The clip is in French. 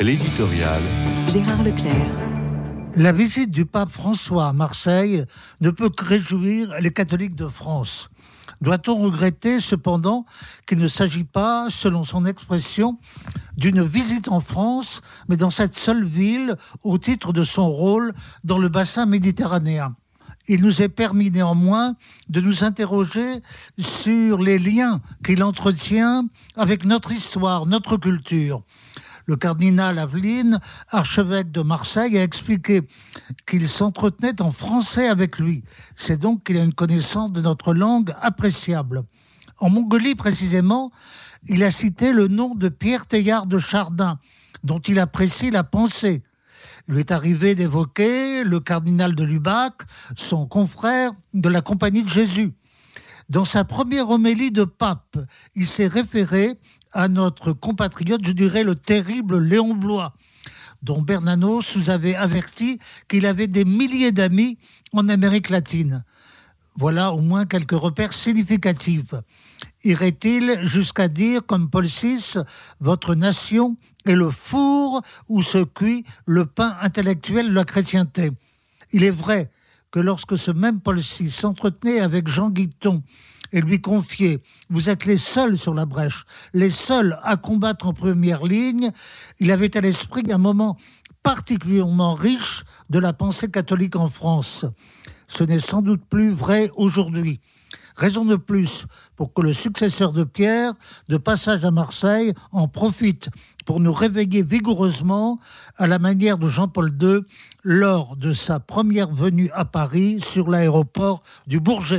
L'éditorial. Gérard Leclerc. La visite du pape François à Marseille ne peut que réjouir les catholiques de France. Doit-on regretter cependant qu'il ne s'agit pas, selon son expression, d'une visite en France, mais dans cette seule ville au titre de son rôle dans le bassin méditerranéen? Il nous est permis néanmoins de nous interroger sur les liens qu'il entretient avec notre histoire, notre culture. Le cardinal Aveline, archevêque de Marseille, a expliqué qu'il s'entretenait en français avec lui. C'est donc qu'il a une connaissance de notre langue appréciable. En Mongolie, précisément, il a cité le nom de Pierre Teilhard de Chardin, dont il apprécie la pensée. Il lui est arrivé d'évoquer le cardinal de Lubac, son confrère de la Compagnie de Jésus. Dans sa première homélie de pape, il s'est référé à notre compatriote, je dirais le terrible Léon Blois, dont Bernanos nous avait averti qu'il avait des milliers d'amis en Amérique latine. Voilà au moins quelques repères significatifs. Irait-il jusqu'à dire, comme Paul VI, votre nation est le four où se cuit le pain intellectuel de la chrétienté Il est vrai que lorsque ce même Paul VI s'entretenait avec Jean Guiton et lui confiait Vous êtes les seuls sur la brèche, les seuls à combattre en première ligne, il avait à l'esprit un moment particulièrement riche de la pensée catholique en France. Ce n'est sans doute plus vrai aujourd'hui. Raison de plus pour que le successeur de Pierre, de passage à Marseille, en profite pour nous réveiller vigoureusement à la manière de Jean-Paul II lors de sa première venue à Paris sur l'aéroport du Bourget.